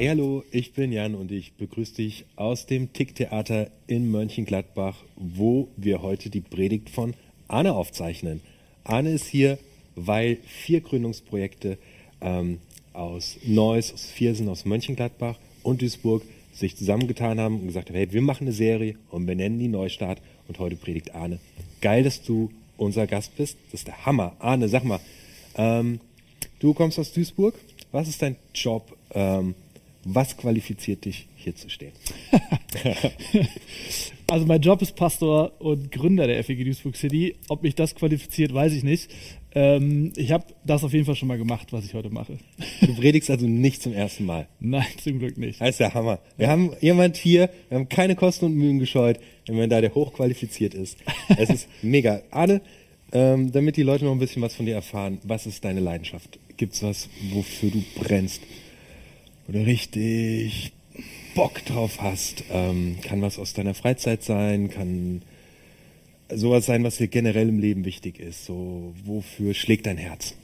Hey, hallo, ich bin Jan und ich begrüße dich aus dem Ticktheater in Mönchengladbach, wo wir heute die Predigt von Arne aufzeichnen. Arne ist hier, weil vier Gründungsprojekte ähm, aus Neuss, aus Viersen, aus Mönchengladbach und Duisburg sich zusammengetan haben und gesagt haben, hey, wir machen eine Serie und benennen die Neustart und heute predigt Arne. Geil, dass du unser Gast bist. Das ist der Hammer. Arne, sag mal, ähm, du kommst aus Duisburg. Was ist dein Job? Ähm, was qualifiziert dich, hier zu stehen? also mein Job ist Pastor und Gründer der FEG Duisburg City. Ob mich das qualifiziert, weiß ich nicht. Ähm, ich habe das auf jeden Fall schon mal gemacht, was ich heute mache. Du predigst also nicht zum ersten Mal? Nein, zum Glück nicht. Das ist der Hammer. Wir ja. haben jemand hier, wir haben keine Kosten und Mühen gescheut, wenn man da der hochqualifiziert ist. Es ist mega. Arne, ähm, damit die Leute noch ein bisschen was von dir erfahren, was ist deine Leidenschaft? Gibt es was, wofür du brennst? Oder richtig Bock drauf hast? Ähm, kann was aus deiner Freizeit sein, kann sowas sein, was dir generell im Leben wichtig ist? So, wofür schlägt dein Herz?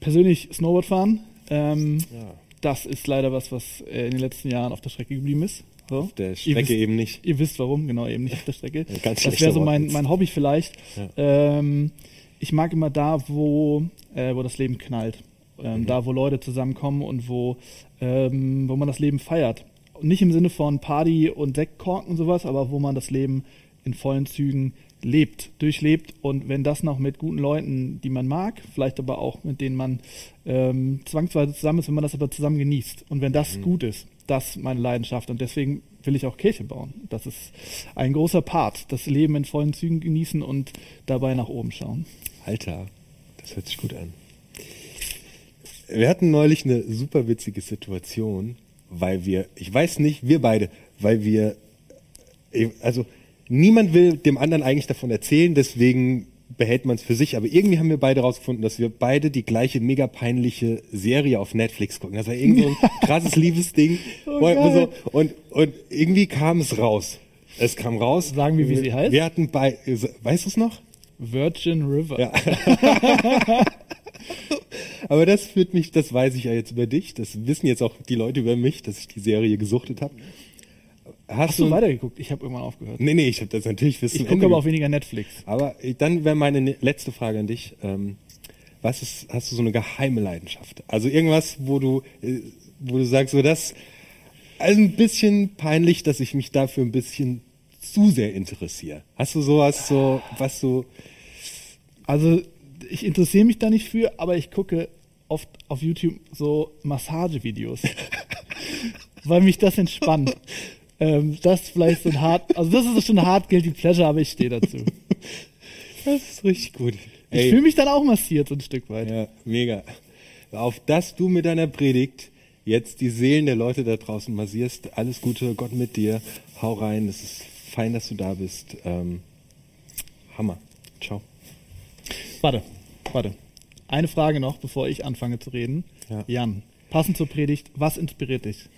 Persönlich Snowboard fahren. Ähm, ja. Das ist leider was, was äh, in den letzten Jahren auf der Strecke geblieben ist. So. Auf der Strecke wisst, eben nicht. Ihr wisst warum, genau, eben nicht auf der Strecke. Ja, das wäre so mein, mein Hobby vielleicht. Ja. Ähm, ich mag immer da, wo, äh, wo das Leben knallt. Ähm, mhm. Da, wo Leute zusammenkommen und wo, ähm, wo man das Leben feiert. Nicht im Sinne von Party und Sektkorken und sowas, aber wo man das Leben in vollen Zügen lebt, durchlebt und wenn das noch mit guten Leuten, die man mag, vielleicht aber auch mit denen man ähm, zwangsweise zusammen ist, wenn man das aber zusammen genießt und wenn das mhm. gut ist, das meine Leidenschaft und deswegen will ich auch Kirche bauen. Das ist ein großer Part, das Leben in vollen Zügen genießen und dabei nach oben schauen. Alter, das hört sich gut an. Wir hatten neulich eine super witzige Situation, weil wir, ich weiß nicht, wir beide, weil wir, also niemand will dem anderen eigentlich davon erzählen, deswegen behält man es für sich. Aber irgendwie haben wir beide herausgefunden, dass wir beide die gleiche mega peinliche Serie auf Netflix gucken. Das war irgendwie so ein krasses Liebesding. Oh, und, und irgendwie kam es raus. Es kam raus. Sagen wir, wie sie heißt? Wir hatten bei, weißt du es noch? Virgin River. Ja. Aber das führt mich, das weiß ich ja jetzt über dich. Das wissen jetzt auch die Leute über mich, dass ich die Serie gesuchtet habe. Hast, Hast du, du weitergeguckt? Ich habe irgendwann aufgehört. Nee, nee, ich habe das natürlich wissen. Ich gucke aber auch weniger Netflix. Aber dann wäre meine ne-, letzte Frage an dich. Ähm, was ist, hast du so eine geheime Leidenschaft? Also irgendwas, wo du, äh, wo du sagst, so das, also ein bisschen peinlich, dass ich mich dafür ein bisschen zu sehr interessiere. Hast du sowas, so, was du. Also, ich interessiere mich da nicht für, aber ich gucke oft auf YouTube so Massagevideos. weil mich das entspannt. Ähm, das ist vielleicht so ein hart, also das ist schon ein hart guilty pleasure, aber ich stehe dazu. Das ist richtig gut. Ich fühle mich dann auch massiert so ein Stück weit. Ja, mega. Auf dass du mit deiner Predigt jetzt die Seelen der Leute da draußen massierst. Alles Gute, Gott mit dir. Hau rein. Es ist fein, dass du da bist. Ähm, Hammer. Ciao. Warte, warte. Eine Frage noch, bevor ich anfange zu reden. Ja. Jan, passend zur Predigt, was inspiriert dich?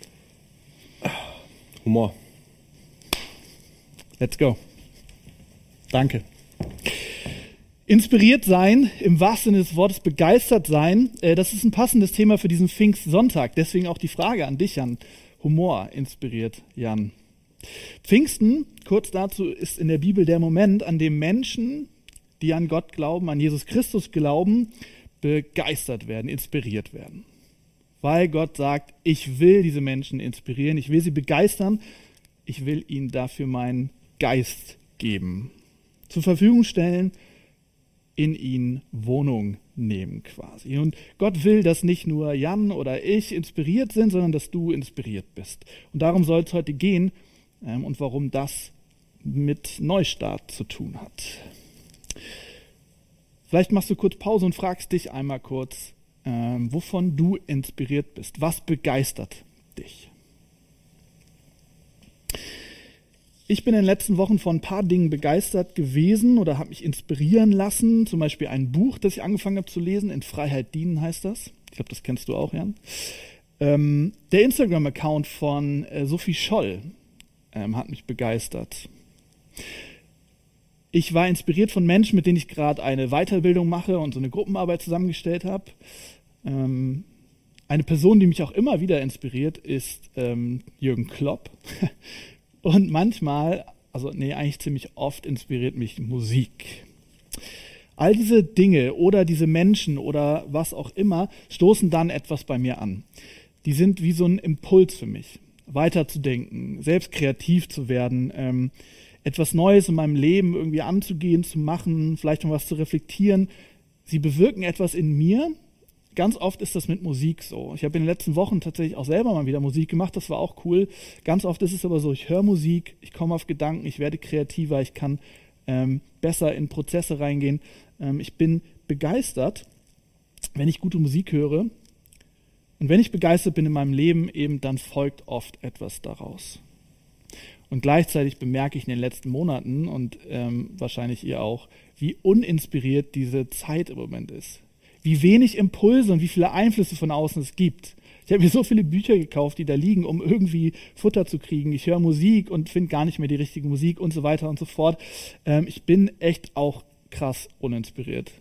Humor. Let's go. Danke. Inspiriert sein, im wahrsten Sinne des Wortes begeistert sein, äh, das ist ein passendes Thema für diesen Pfingstsonntag. Deswegen auch die Frage an dich, Jan. Humor inspiriert, Jan. Pfingsten, kurz dazu, ist in der Bibel der Moment, an dem Menschen, die an Gott glauben, an Jesus Christus glauben, begeistert werden, inspiriert werden weil Gott sagt, ich will diese Menschen inspirieren, ich will sie begeistern, ich will ihnen dafür meinen Geist geben, zur Verfügung stellen, in ihnen Wohnung nehmen quasi. Und Gott will, dass nicht nur Jan oder ich inspiriert sind, sondern dass du inspiriert bist. Und darum soll es heute gehen ähm, und warum das mit Neustart zu tun hat. Vielleicht machst du kurz Pause und fragst dich einmal kurz, ähm, wovon du inspiriert bist. Was begeistert dich? Ich bin in den letzten Wochen von ein paar Dingen begeistert gewesen oder habe mich inspirieren lassen. Zum Beispiel ein Buch, das ich angefangen habe zu lesen. In Freiheit dienen heißt das. Ich glaube, das kennst du auch, Jan. Ähm, der Instagram-Account von äh, Sophie Scholl ähm, hat mich begeistert. Ich war inspiriert von Menschen, mit denen ich gerade eine Weiterbildung mache und so eine Gruppenarbeit zusammengestellt habe. Ähm, Eine Person, die mich auch immer wieder inspiriert, ist ähm, Jürgen Klopp. Und manchmal, also nee, eigentlich ziemlich oft inspiriert mich Musik. All diese Dinge oder diese Menschen oder was auch immer stoßen dann etwas bei mir an. Die sind wie so ein Impuls für mich, weiterzudenken, selbst kreativ zu werden, ähm, etwas Neues in meinem Leben irgendwie anzugehen, zu machen, vielleicht noch was zu reflektieren. Sie bewirken etwas in mir. Ganz oft ist das mit Musik so. Ich habe in den letzten Wochen tatsächlich auch selber mal wieder Musik gemacht, das war auch cool. Ganz oft ist es aber so, ich höre Musik, ich komme auf Gedanken, ich werde kreativer, ich kann ähm, besser in Prozesse reingehen. Ähm, ich bin begeistert, wenn ich gute Musik höre. Und wenn ich begeistert bin in meinem Leben, eben dann folgt oft etwas daraus. Und gleichzeitig bemerke ich in den letzten Monaten und ähm, wahrscheinlich ihr auch, wie uninspiriert diese Zeit im Moment ist. Wie wenig Impulse und wie viele Einflüsse von außen es gibt. Ich habe mir so viele Bücher gekauft, die da liegen, um irgendwie Futter zu kriegen. Ich höre Musik und finde gar nicht mehr die richtige Musik und so weiter und so fort. Ähm, ich bin echt auch krass uninspiriert.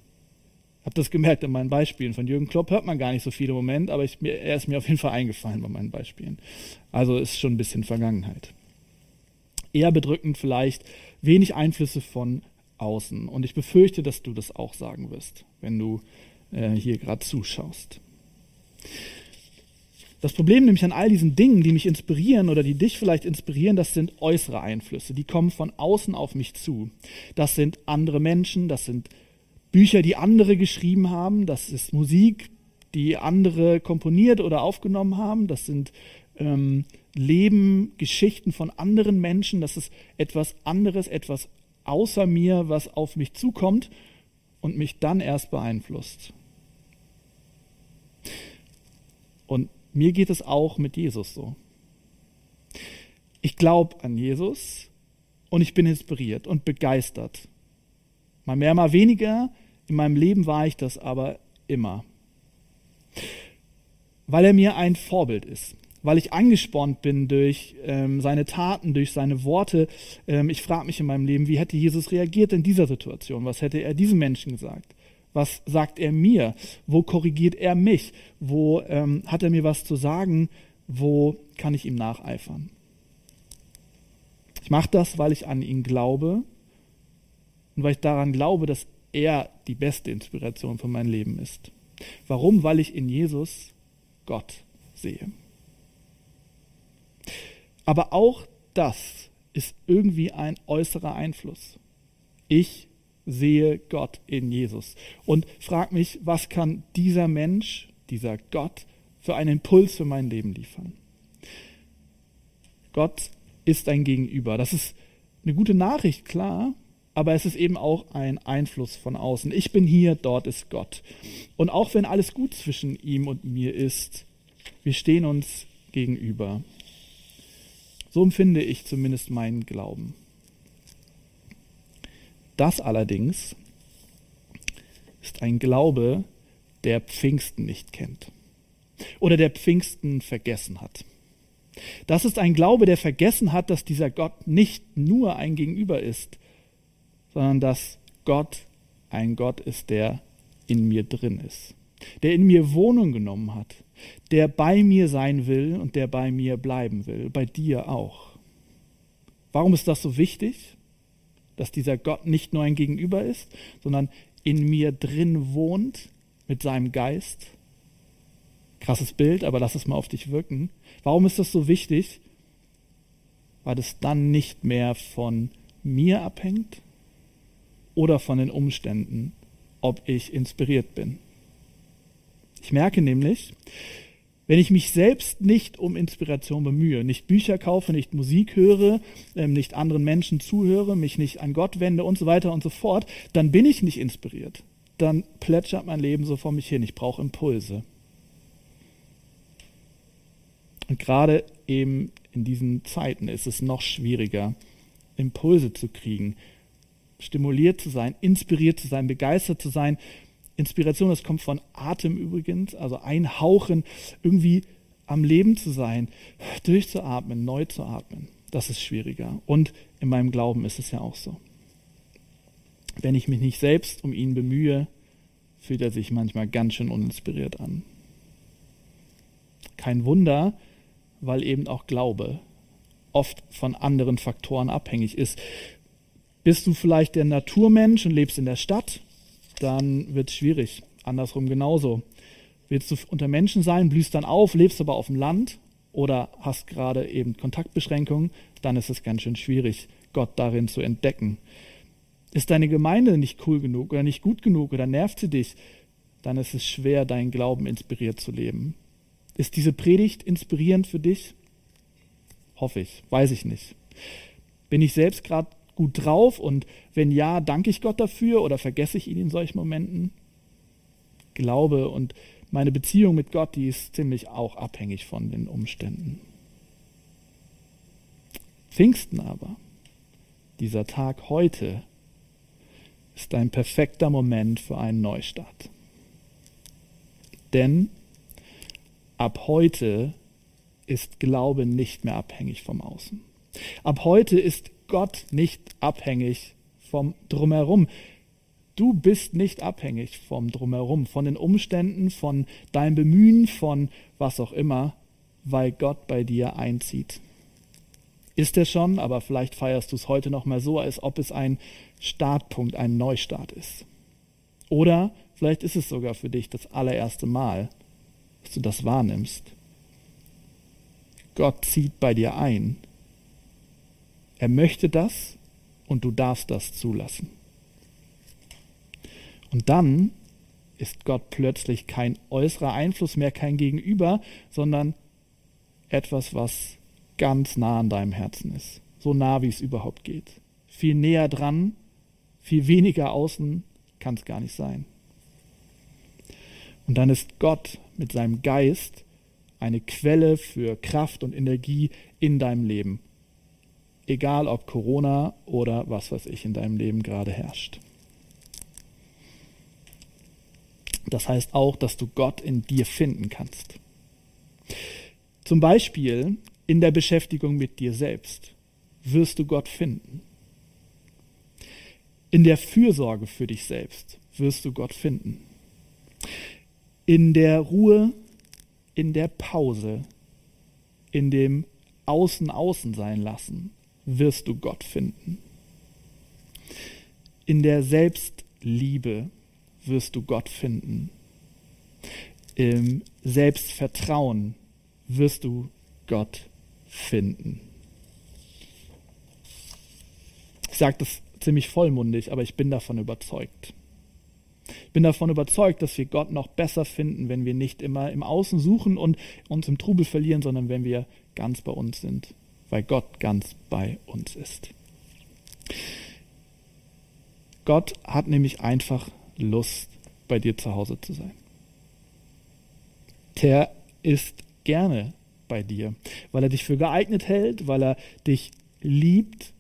Hab das gemerkt in meinen Beispielen. Von Jürgen Klopp hört man gar nicht so viel im Moment, aber ich, er ist mir auf jeden Fall eingefallen bei meinen Beispielen. Also ist schon ein bisschen Vergangenheit. Eher bedrückend vielleicht, wenig Einflüsse von außen. Und ich befürchte, dass du das auch sagen wirst, wenn du äh, hier gerade zuschaust. Das Problem nämlich an all diesen Dingen, die mich inspirieren oder die dich vielleicht inspirieren, das sind äußere Einflüsse. Die kommen von außen auf mich zu. Das sind andere Menschen, das sind Bücher, die andere geschrieben haben, das ist Musik, die andere komponiert oder aufgenommen haben, das sind ähm, Leben, Geschichten von anderen Menschen, das ist etwas anderes, etwas außer mir, was auf mich zukommt und mich dann erst beeinflusst. Und mir geht es auch mit Jesus so. Ich glaube an Jesus und ich bin inspiriert und begeistert. Mal mehr, mal weniger. In meinem Leben war ich das aber immer. Weil er mir ein Vorbild ist. Weil ich angespornt bin durch ähm, seine Taten, durch seine Worte. Ähm, ich frage mich in meinem Leben, wie hätte Jesus reagiert in dieser Situation? Was hätte er diesem Menschen gesagt? Was sagt er mir? Wo korrigiert er mich? Wo ähm, hat er mir was zu sagen? Wo kann ich ihm nacheifern? Ich mache das, weil ich an ihn glaube und weil ich daran glaube, dass er die beste Inspiration für mein Leben ist. Warum? Weil ich in Jesus Gott sehe. Aber auch das ist irgendwie ein äußerer Einfluss. Ich sehe Gott in Jesus und frag mich, was kann dieser Mensch, dieser Gott für einen Impuls für mein Leben liefern? Gott ist ein Gegenüber. Das ist eine gute Nachricht, klar, aber es ist eben auch ein Einfluss von außen. Ich bin hier, dort ist Gott. Und auch wenn alles gut zwischen ihm und mir ist, wir stehen uns gegenüber. So empfinde ich zumindest meinen Glauben. Das allerdings ist ein Glaube, der Pfingsten nicht kennt oder der Pfingsten vergessen hat. Das ist ein Glaube, der vergessen hat, dass dieser Gott nicht nur ein Gegenüber ist, sondern dass Gott ein Gott ist, der in mir drin ist, der in mir Wohnung genommen hat, der bei mir sein will und der bei mir bleiben will, bei dir auch. Warum ist das so wichtig? dass dieser Gott nicht nur ein Gegenüber ist, sondern in mir drin wohnt mit seinem Geist. Krasses Bild, aber lass es mal auf dich wirken. Warum ist das so wichtig? Weil es dann nicht mehr von mir abhängt oder von den Umständen, ob ich inspiriert bin. Ich merke nämlich, wenn ich mich selbst nicht um Inspiration bemühe, nicht Bücher kaufe, nicht Musik höre, ähm, nicht anderen Menschen zuhöre, mich nicht an Gott wende und so weiter und so fort, dann bin ich nicht inspiriert. Dann plätschert mein Leben so vor mich hin. Ich brauche Impulse. Und gerade eben in diesen Zeiten ist es noch schwieriger, Impulse zu kriegen, stimuliert zu sein, inspiriert zu sein, begeistert zu sein Inspiration, das kommt von Atem übrigens, also einhauchen, irgendwie am Leben zu sein, durchzuatmen, neu zu atmen. Das ist schwieriger. Und in meinem Glauben ist es ja auch so. Wenn ich mich nicht selbst um ihn bemühe, fühlt er sich manchmal ganz schön uninspiriert an. Kein Wunder, weil eben auch Glaube oft von anderen Faktoren abhängig ist. Bist du vielleicht der Naturmensch und lebst in der Stadt, dann wird es schwierig. Andersrum genauso. Willst du unter Menschen sein, blühst dann auf, lebst aber auf dem Land oder hast gerade eben Kontaktbeschränkungen, dann ist es ganz schön schwierig, Gott darin zu entdecken. Ist deine Gemeinde nicht cool genug oder nicht gut genug oder nervt sie dich, dann ist es schwer, deinen Glauben inspiriert zu leben. Ist diese Predigt inspirierend für dich? Hoffe ich, weiß ich nicht. Bin ich selbst gerade gut drauf und wenn ja, danke ich Gott dafür oder vergesse ich ihn in solchen Momenten? Glaube und meine Beziehung mit Gott, die ist ziemlich auch abhängig von den Umständen. Pfingsten aber, dieser Tag heute, ist ein perfekter Moment für einen Neustart. Denn ab heute ist Glaube nicht mehr abhängig vom Außen. Ab heute ist Gott nicht abhängig vom Drumherum. Du bist nicht abhängig vom Drumherum, von den Umständen, von deinem Bemühen, von was auch immer, weil Gott bei dir einzieht. Ist er schon, aber vielleicht feierst du es heute noch mal so, als ob es ein Startpunkt, ein Neustart ist. Oder vielleicht ist es sogar für dich das allererste Mal, dass du das wahrnimmst. Gott zieht bei dir ein. Er möchte das und du darfst das zulassen. Und dann ist Gott plötzlich kein äußerer Einfluss mehr, kein Gegenüber, sondern etwas, was ganz nah an deinem Herzen ist. So nah, wie es überhaupt geht. Viel näher dran, viel weniger außen kann es gar nicht sein. Und dann ist Gott mit seinem Geist eine Quelle für Kraft und Energie in deinem Leben. Egal ob Corona oder was weiß ich in deinem Leben gerade herrscht. Das heißt auch, dass du Gott in dir finden kannst. Zum Beispiel in der Beschäftigung mit dir selbst wirst du Gott finden. In der Fürsorge für dich selbst wirst du Gott finden. In der Ruhe, in der Pause, in dem Außen außen sein lassen, wirst du Gott finden. In der Selbstliebe wirst du Gott finden. Im Selbstvertrauen wirst du Gott finden. Ich sage das ziemlich vollmundig, aber ich bin davon überzeugt. Ich bin davon überzeugt, dass wir Gott noch besser finden, wenn wir nicht immer im Außen suchen und uns im Trubel verlieren, sondern wenn wir ganz bei uns sind, weil Gott ganz bei uns ist. Gott hat nämlich einfach Lust, bei dir zu Hause zu sein. Der ist gerne bei dir, weil er dich für geeignet hält, weil er dich liebt,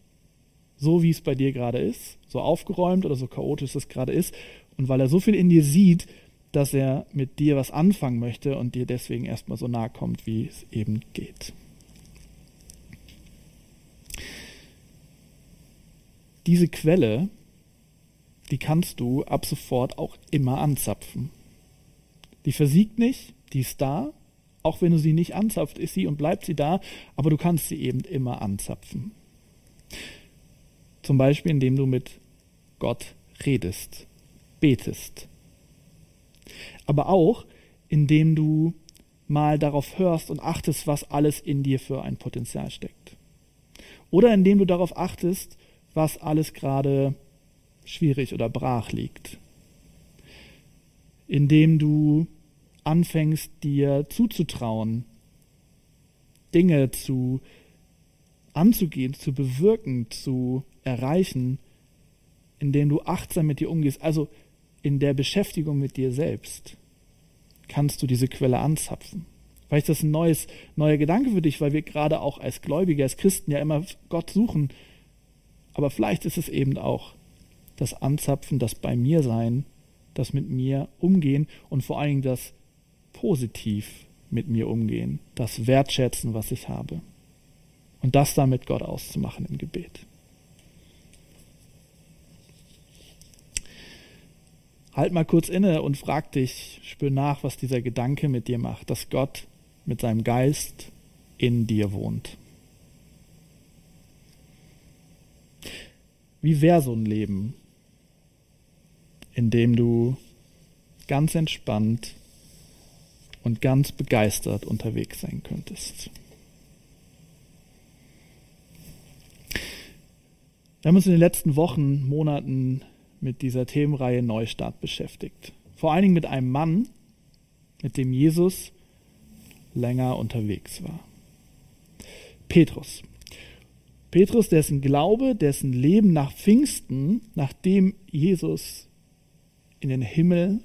so wie es bei dir gerade ist, so aufgeräumt oder so chaotisch es gerade ist, und weil er so viel in dir sieht, dass er mit dir was anfangen möchte und dir deswegen erstmal so nahe kommt, wie es eben geht. Diese Quelle, die kannst du ab sofort auch immer anzapfen. Die versiegt nicht, die ist da. Auch wenn du sie nicht anzapft, ist sie und bleibt sie da, aber du kannst sie eben immer anzapfen. Zum Beispiel, indem du mit Gott redest, betest. Aber auch, indem du mal darauf hörst und achtest, was alles in dir für ein Potenzial steckt. Oder indem du darauf achtest, was alles gerade schwierig oder brach liegt. Indem du anfängst, dir zuzutrauen, Dinge zu anzugehen, zu bewirken, zu erreichen, indem du achtsam mit dir umgehst, also in der Beschäftigung mit dir selbst, kannst du diese Quelle anzapfen. Vielleicht ist das ein neues, neuer Gedanke für dich, weil wir gerade auch als Gläubige, als Christen ja immer Gott suchen. Aber vielleicht ist es eben auch das Anzapfen, das bei mir sein, das mit mir umgehen und vor allen Dingen das positiv mit mir umgehen, das Wertschätzen, was ich habe. Und das dann mit Gott auszumachen im Gebet. Halt mal kurz inne und frag dich, spür nach, was dieser Gedanke mit dir macht, dass Gott mit seinem Geist in dir wohnt. Wie wäre so ein Leben, in dem du ganz entspannt und ganz begeistert unterwegs sein könntest? Wir haben uns in den letzten Wochen, Monaten mit dieser Themenreihe Neustart beschäftigt. Vor allen Dingen mit einem Mann, mit dem Jesus länger unterwegs war. Petrus. Petrus, dessen Glaube, dessen Leben nach Pfingsten, nachdem Jesus in den Himmel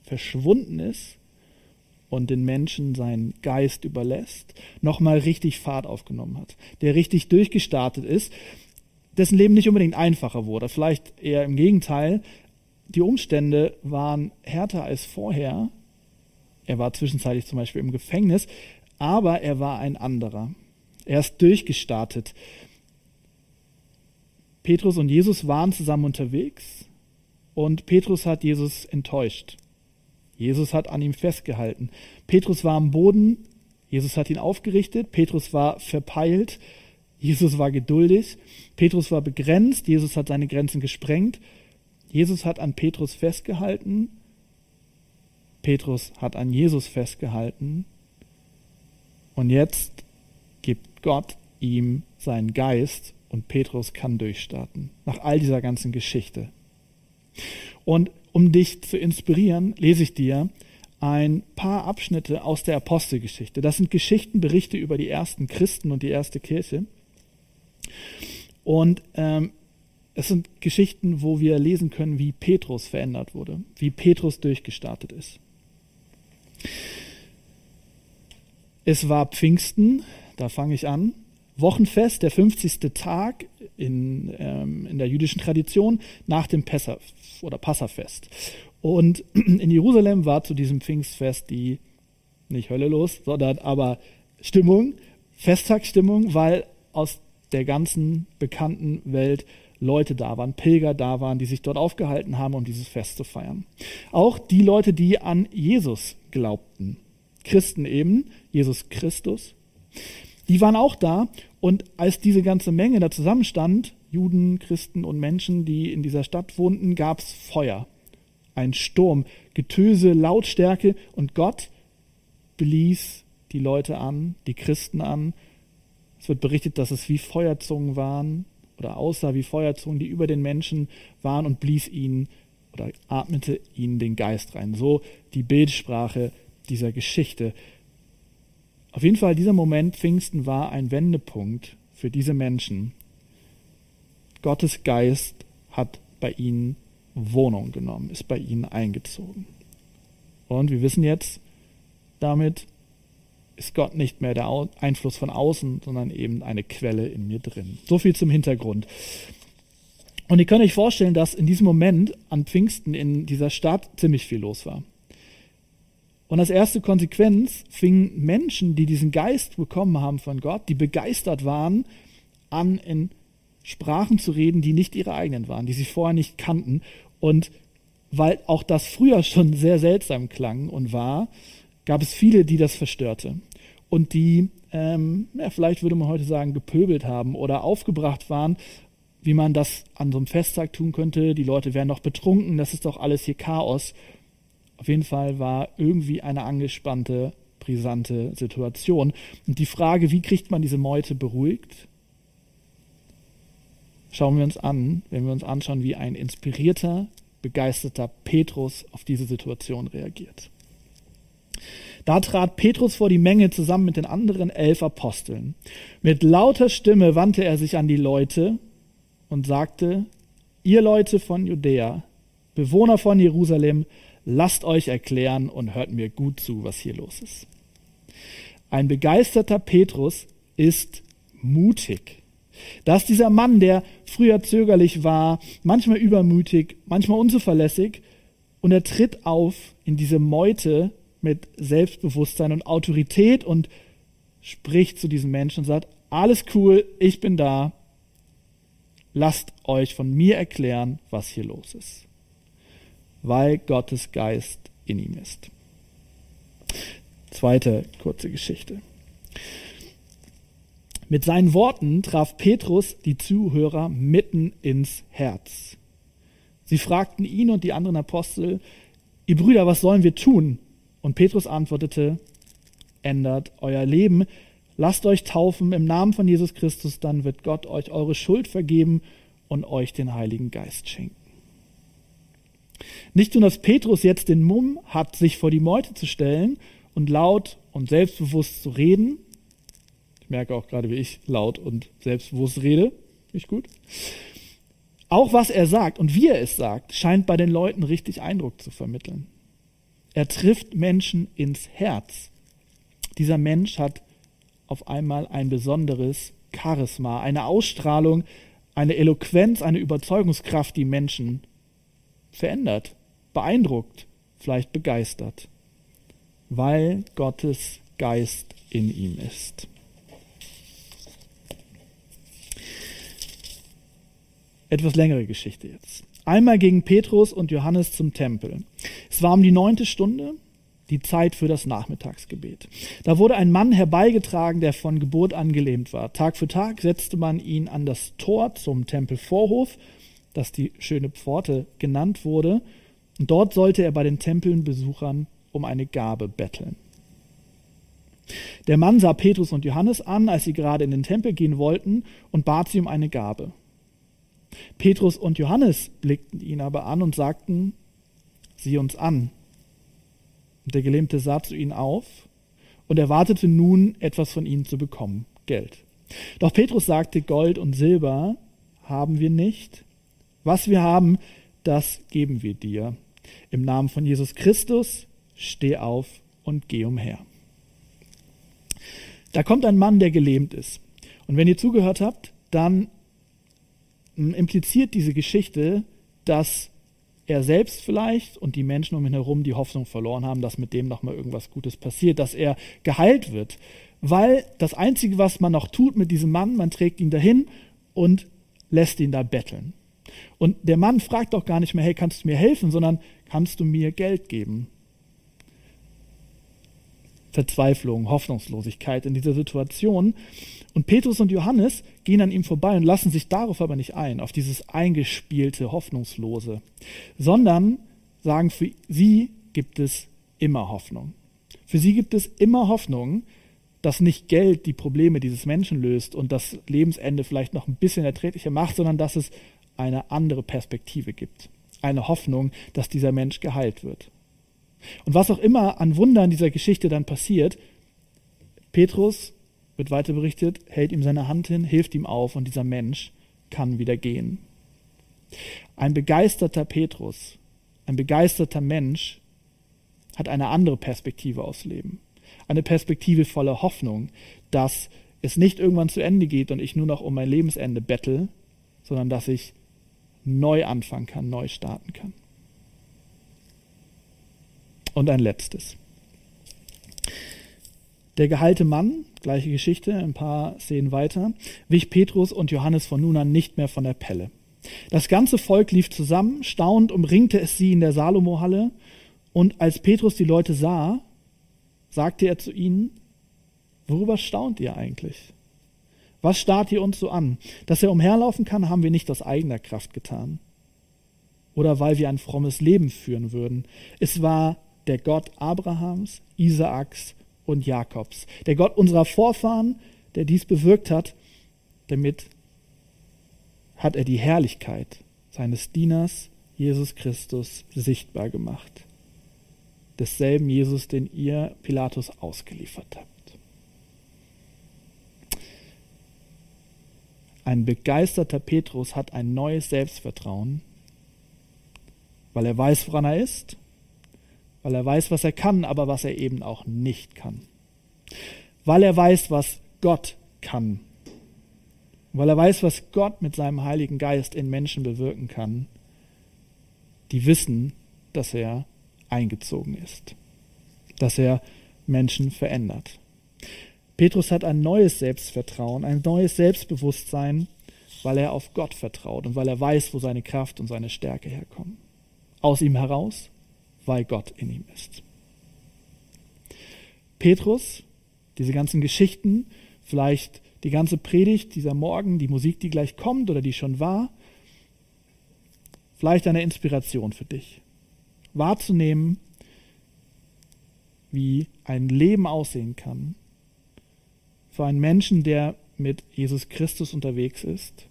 verschwunden ist und den Menschen seinen Geist überlässt, nochmal richtig Fahrt aufgenommen hat, der richtig durchgestartet ist, dessen Leben nicht unbedingt einfacher wurde, vielleicht eher im Gegenteil. Die Umstände waren härter als vorher. Er war zwischenzeitlich zum Beispiel im Gefängnis, aber er war ein anderer. Er ist durchgestartet. Petrus und Jesus waren zusammen unterwegs und Petrus hat Jesus enttäuscht. Jesus hat an ihm festgehalten. Petrus war am Boden, Jesus hat ihn aufgerichtet, Petrus war verpeilt, Jesus war geduldig, Petrus war begrenzt, Jesus hat seine Grenzen gesprengt, Jesus hat an Petrus festgehalten, Petrus hat an Jesus festgehalten. Und jetzt gibt Gott ihm seinen Geist und Petrus kann durchstarten. Nach all dieser ganzen Geschichte. Und um dich zu inspirieren, lese ich dir ein paar Abschnitte aus der Apostelgeschichte. Das sind Geschichten, Berichte über die ersten Christen und die erste Kirche. Und ähm, es sind Geschichten, wo wir lesen können, wie Petrus verändert wurde, wie Petrus durchgestartet ist. Es war Pfingsten, da fange ich an. Wochenfest, der 50. Tag in, ähm, in der jüdischen Tradition nach dem Pessach oder Passafest. Und in Jerusalem war zu diesem Pfingstfest die nicht Hölle los, sondern aber Stimmung, Festtagsstimmung, weil aus der ganzen bekannten Welt Leute da waren, Pilger da waren, die sich dort aufgehalten haben, um dieses Fest zu feiern. Auch die Leute, die an Jesus glaubten. Christen eben, Jesus Christus, die waren auch da. Und als diese ganze Menge da zusammenstand, Juden, Christen und Menschen, die in dieser Stadt wohnten, gab es Feuer, ein Sturm, Getöse, Lautstärke und Gott blies die Leute an, die Christen an. Es wird berichtet, dass es wie Feuerzungen waren oder aussah wie Feuerzungen, die über den Menschen waren und blies ihnen oder atmete ihnen den Geist rein. So die Bildsprache dieser Geschichte. Auf jeden Fall, dieser Moment Pfingsten war ein Wendepunkt für diese Menschen. Gottes Geist hat bei ihnen Wohnung genommen, ist bei ihnen eingezogen. Und wir wissen jetzt, damit ist Gott nicht mehr der Einfluss von außen, sondern eben eine Quelle in mir drin. So viel zum Hintergrund. Und ihr könnt euch vorstellen, dass in diesem Moment an Pfingsten in dieser Stadt ziemlich viel los war. Und als erste Konsequenz fingen Menschen, die diesen Geist bekommen haben von Gott, die begeistert waren, an in Sprachen zu reden, die nicht ihre eigenen waren, die sie vorher nicht kannten. Und weil auch das früher schon sehr seltsam klang und war, gab es viele, die das verstörte und die, ähm, ja, vielleicht würde man heute sagen, gepöbelt haben oder aufgebracht waren, wie man das an so einem Festtag tun könnte. Die Leute wären doch betrunken, das ist doch alles hier Chaos. Auf jeden Fall war irgendwie eine angespannte, brisante Situation. Und die Frage, wie kriegt man diese Meute beruhigt? Schauen wir uns an, wenn wir uns anschauen, wie ein inspirierter, begeisterter Petrus auf diese Situation reagiert. Da trat Petrus vor die Menge zusammen mit den anderen elf Aposteln. Mit lauter Stimme wandte er sich an die Leute und sagte, ihr Leute von Judäa, Bewohner von Jerusalem, lasst euch erklären und hört mir gut zu, was hier los ist. Ein begeisterter Petrus ist mutig. Da ist dieser Mann, der früher zögerlich war, manchmal übermütig, manchmal unzuverlässig, und er tritt auf in diese Meute mit Selbstbewusstsein und Autorität und spricht zu diesen Menschen und sagt, alles cool, ich bin da, lasst euch von mir erklären, was hier los ist weil Gottes Geist in ihm ist. Zweite kurze Geschichte. Mit seinen Worten traf Petrus die Zuhörer mitten ins Herz. Sie fragten ihn und die anderen Apostel, ihr Brüder, was sollen wir tun? Und Petrus antwortete, ändert euer Leben, lasst euch taufen im Namen von Jesus Christus, dann wird Gott euch eure Schuld vergeben und euch den Heiligen Geist schenken. Nicht nur, dass Petrus jetzt den Mumm hat, sich vor die Meute zu stellen und laut und selbstbewusst zu reden, ich merke auch gerade, wie ich laut und selbstbewusst rede. Nicht gut. Auch was er sagt und wie er es sagt, scheint bei den Leuten richtig Eindruck zu vermitteln. Er trifft Menschen ins Herz. Dieser Mensch hat auf einmal ein besonderes Charisma, eine Ausstrahlung, eine Eloquenz, eine Überzeugungskraft, die Menschen verändert, beeindruckt, vielleicht begeistert, weil Gottes Geist in ihm ist. etwas längere Geschichte jetzt. Einmal gingen Petrus und Johannes zum Tempel. Es war um die neunte Stunde, die Zeit für das Nachmittagsgebet. Da wurde ein Mann herbeigetragen, der von Geburt an gelähmt war. Tag für Tag setzte man ihn an das Tor zum Tempelvorhof, das die schöne Pforte genannt wurde, und dort sollte er bei den Tempelbesuchern um eine Gabe betteln. Der Mann sah Petrus und Johannes an, als sie gerade in den Tempel gehen wollten, und bat sie um eine Gabe. Petrus und Johannes blickten ihn aber an und sagten, sieh uns an. Und der Gelähmte sah zu ihnen auf und erwartete nun etwas von ihnen zu bekommen, Geld. Doch Petrus sagte, Gold und Silber haben wir nicht. Was wir haben, das geben wir dir. Im Namen von Jesus Christus, steh auf und geh umher. Da kommt ein Mann, der gelähmt ist. Und wenn ihr zugehört habt, dann impliziert diese Geschichte, dass er selbst vielleicht und die Menschen um ihn herum die Hoffnung verloren haben, dass mit dem nochmal irgendwas Gutes passiert, dass er geheilt wird. Weil das Einzige, was man noch tut mit diesem Mann, man trägt ihn dahin und lässt ihn da betteln. Und der Mann fragt auch gar nicht mehr, hey, kannst du mir helfen, sondern kannst du mir Geld geben? Verzweiflung, Hoffnungslosigkeit in dieser Situation. Und Petrus und Johannes gehen an ihm vorbei und lassen sich darauf aber nicht ein, auf dieses eingespielte, hoffnungslose, sondern sagen, für sie gibt es immer Hoffnung. Für sie gibt es immer Hoffnung, dass nicht Geld die Probleme dieses Menschen löst und das Lebensende vielleicht noch ein bisschen erträglicher macht, sondern dass es eine andere Perspektive gibt. Eine Hoffnung, dass dieser Mensch geheilt wird. Und was auch immer an Wundern dieser Geschichte dann passiert, Petrus wird weiter berichtet, hält ihm seine Hand hin, hilft ihm auf und dieser Mensch kann wieder gehen. Ein begeisterter Petrus, ein begeisterter Mensch hat eine andere Perspektive aufs Leben. Eine Perspektive voller Hoffnung, dass es nicht irgendwann zu Ende geht und ich nur noch um mein Lebensende bettel, sondern dass ich neu anfangen kann, neu starten kann. Und ein letztes. Der geheilte Mann, gleiche Geschichte, ein paar Szenen weiter, wich Petrus und Johannes von nun an nicht mehr von der Pelle. Das ganze Volk lief zusammen, staunend umringte es sie in der Salomo-Halle, und als Petrus die Leute sah, sagte er zu ihnen, worüber staunt ihr eigentlich? Was starrt ihr uns so an? Dass er umherlaufen kann, haben wir nicht aus eigener Kraft getan. Oder weil wir ein frommes Leben führen würden. Es war der Gott Abrahams, Isaaks und Jakobs. Der Gott unserer Vorfahren, der dies bewirkt hat, damit hat er die Herrlichkeit seines Dieners Jesus Christus sichtbar gemacht. Desselben Jesus, den ihr Pilatus ausgeliefert habt. Ein begeisterter Petrus hat ein neues Selbstvertrauen, weil er weiß, woran er ist weil er weiß, was er kann, aber was er eben auch nicht kann. Weil er weiß, was Gott kann. Weil er weiß, was Gott mit seinem Heiligen Geist in Menschen bewirken kann, die wissen, dass er eingezogen ist, dass er Menschen verändert. Petrus hat ein neues Selbstvertrauen, ein neues Selbstbewusstsein, weil er auf Gott vertraut und weil er weiß, wo seine Kraft und seine Stärke herkommen. Aus ihm heraus weil Gott in ihm ist. Petrus, diese ganzen Geschichten, vielleicht die ganze Predigt dieser Morgen, die Musik, die gleich kommt oder die schon war, vielleicht eine Inspiration für dich. Wahrzunehmen, wie ein Leben aussehen kann für einen Menschen, der mit Jesus Christus unterwegs ist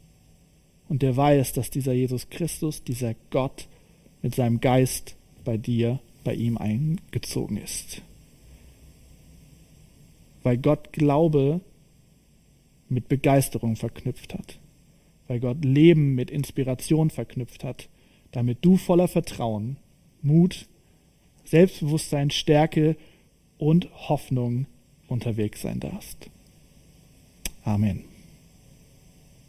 und der weiß, dass dieser Jesus Christus, dieser Gott mit seinem Geist bei dir, bei ihm eingezogen ist. Weil Gott Glaube mit Begeisterung verknüpft hat. Weil Gott Leben mit Inspiration verknüpft hat, damit du voller Vertrauen, Mut, Selbstbewusstsein, Stärke und Hoffnung unterwegs sein darfst. Amen.